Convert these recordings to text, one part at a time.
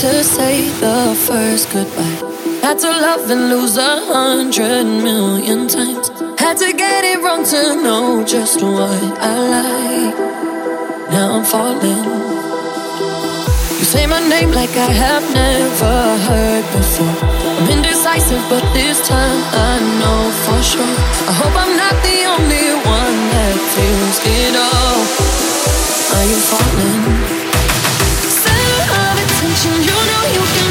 to say the first goodbye. Had to love and lose a hundred million times. Had to get it wrong to know just what I like. Now I'm falling. Say my name like I have never heard before. I'm indecisive, but this time I know for sure. I hope I'm not the only one that feels it all. Are you falling? Center of attention. You know you can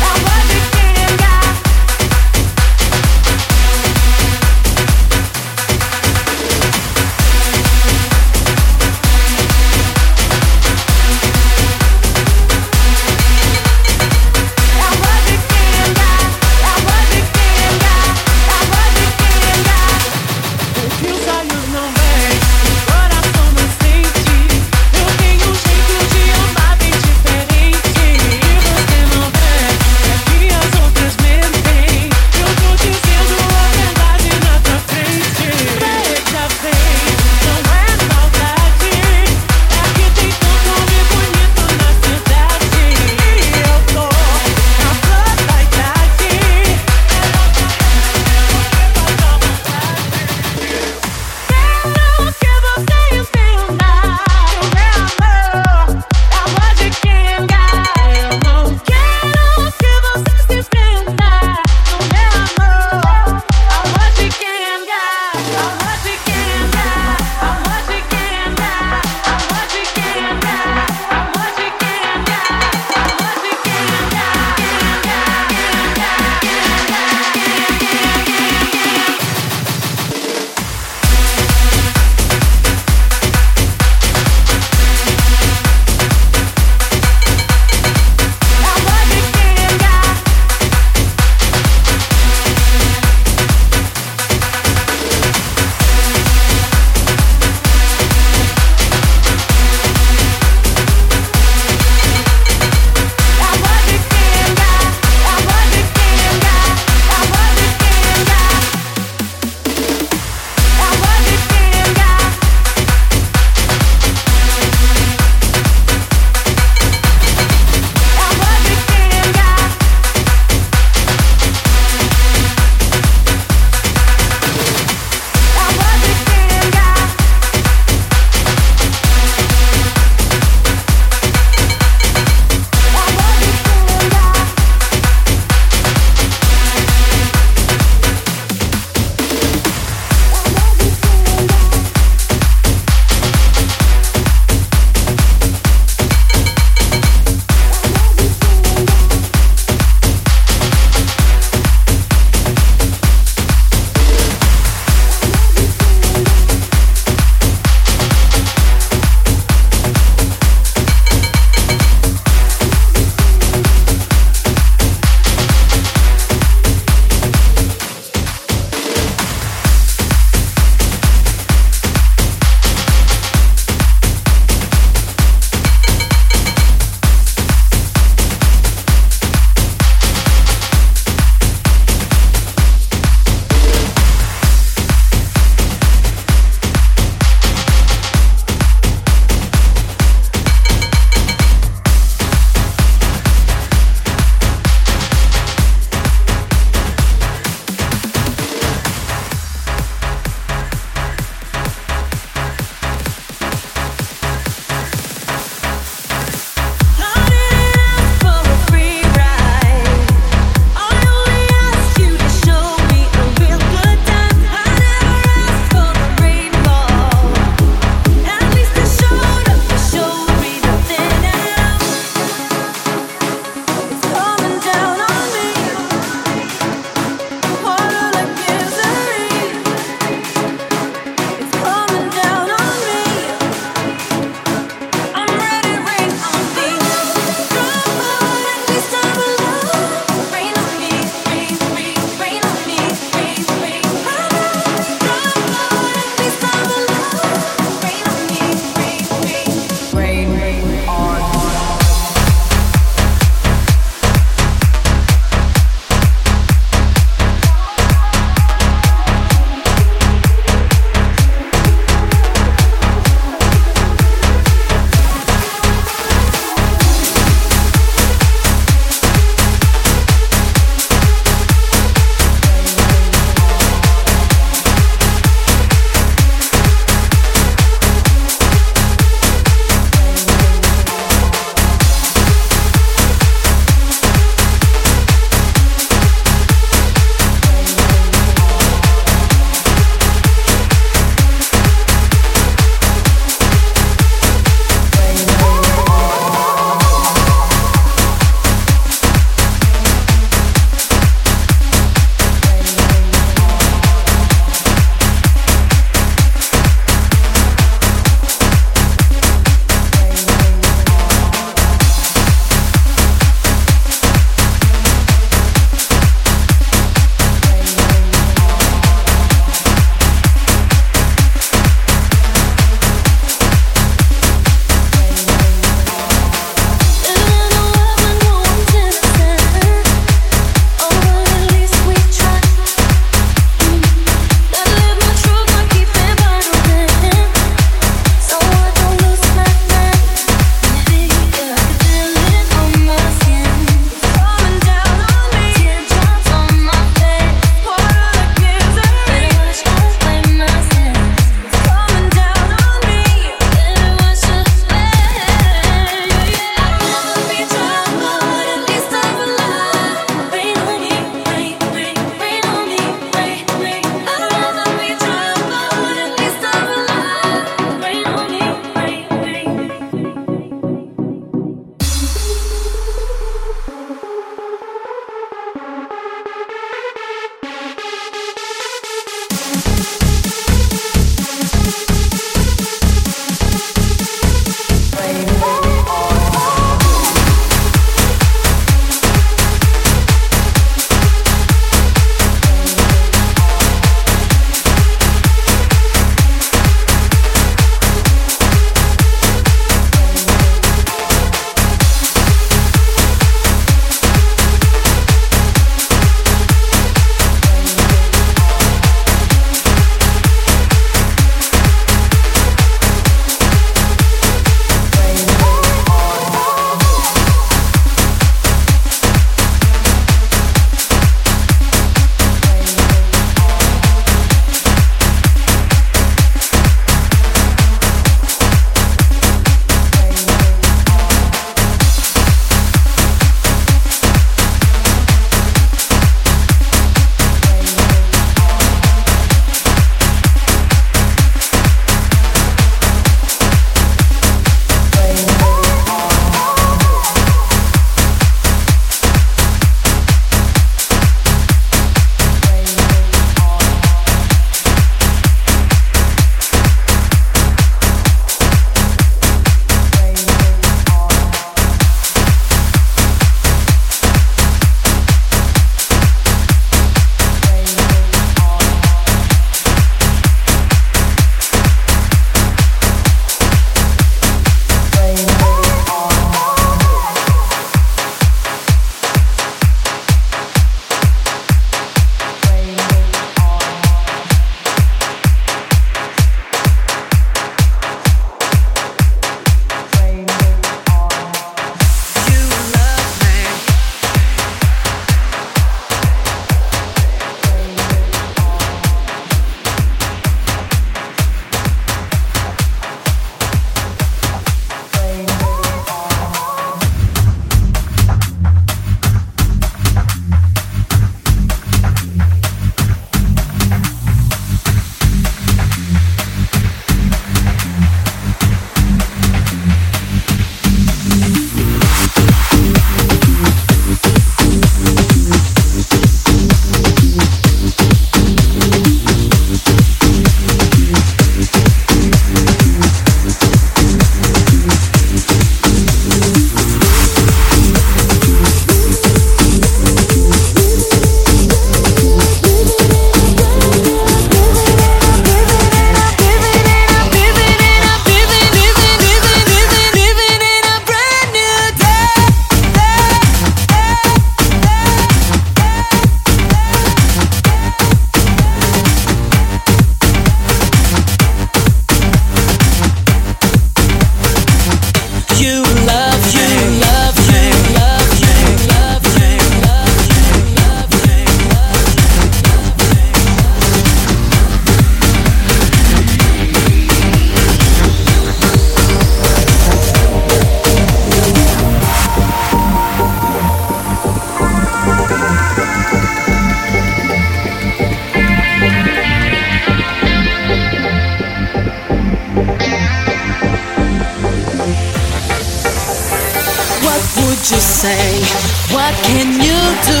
can you do?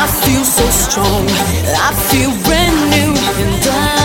I feel so strong, I feel brand new, and I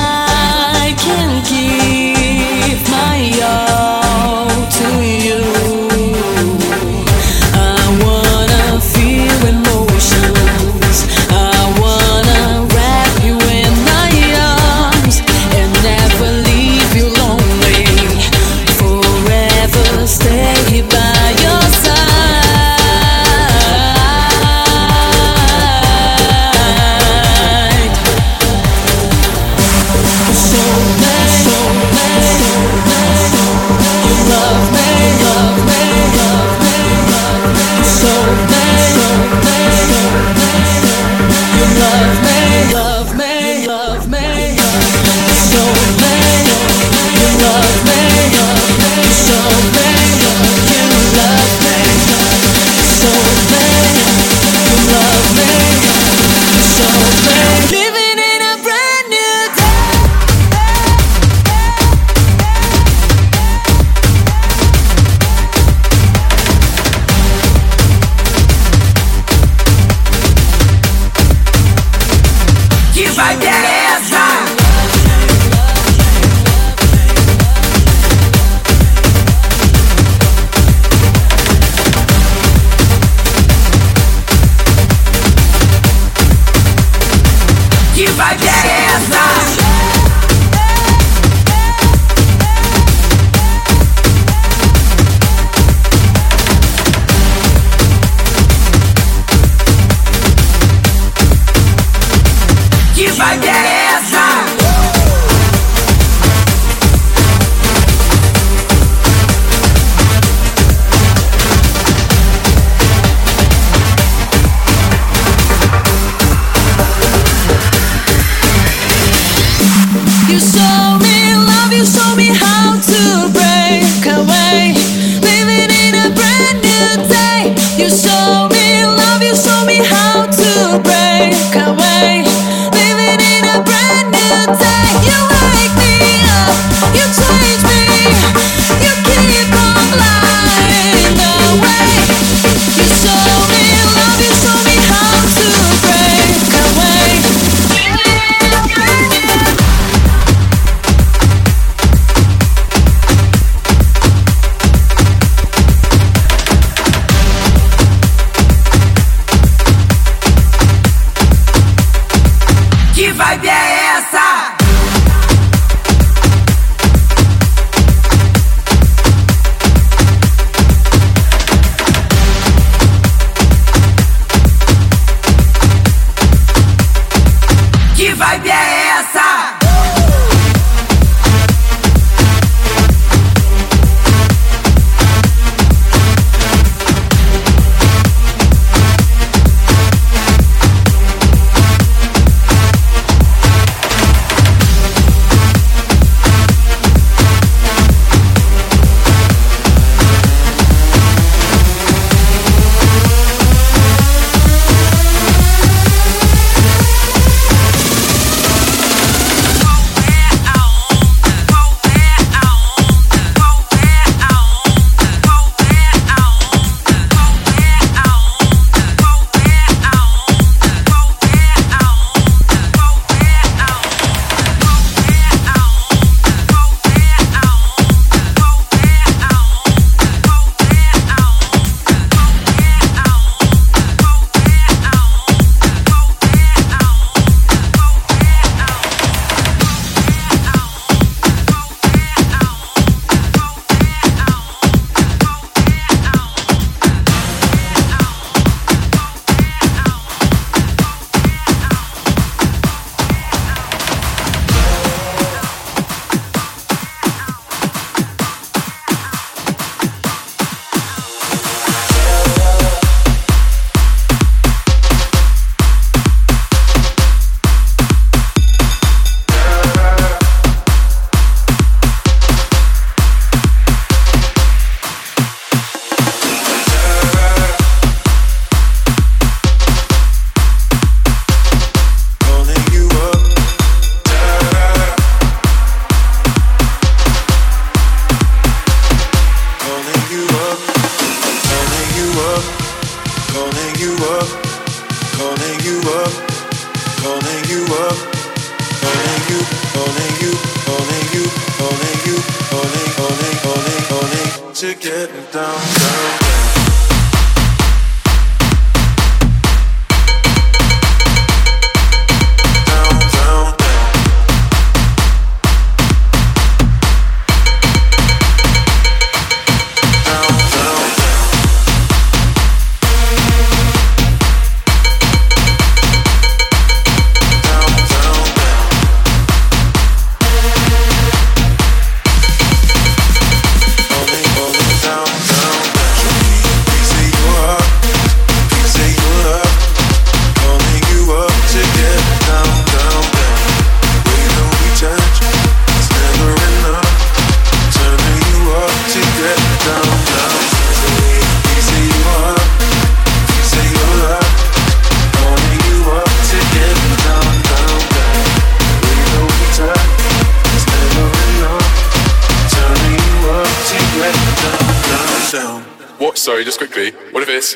quickly. What if it's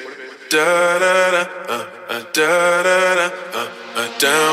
da da da da da da da down?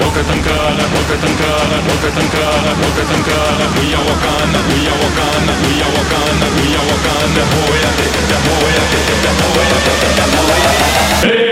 وكتنكالا وكتنكالا وكتنكالا وكتنكالا هي وكان هي وكان هي وكان هي وكان هويا هويا هويا هويا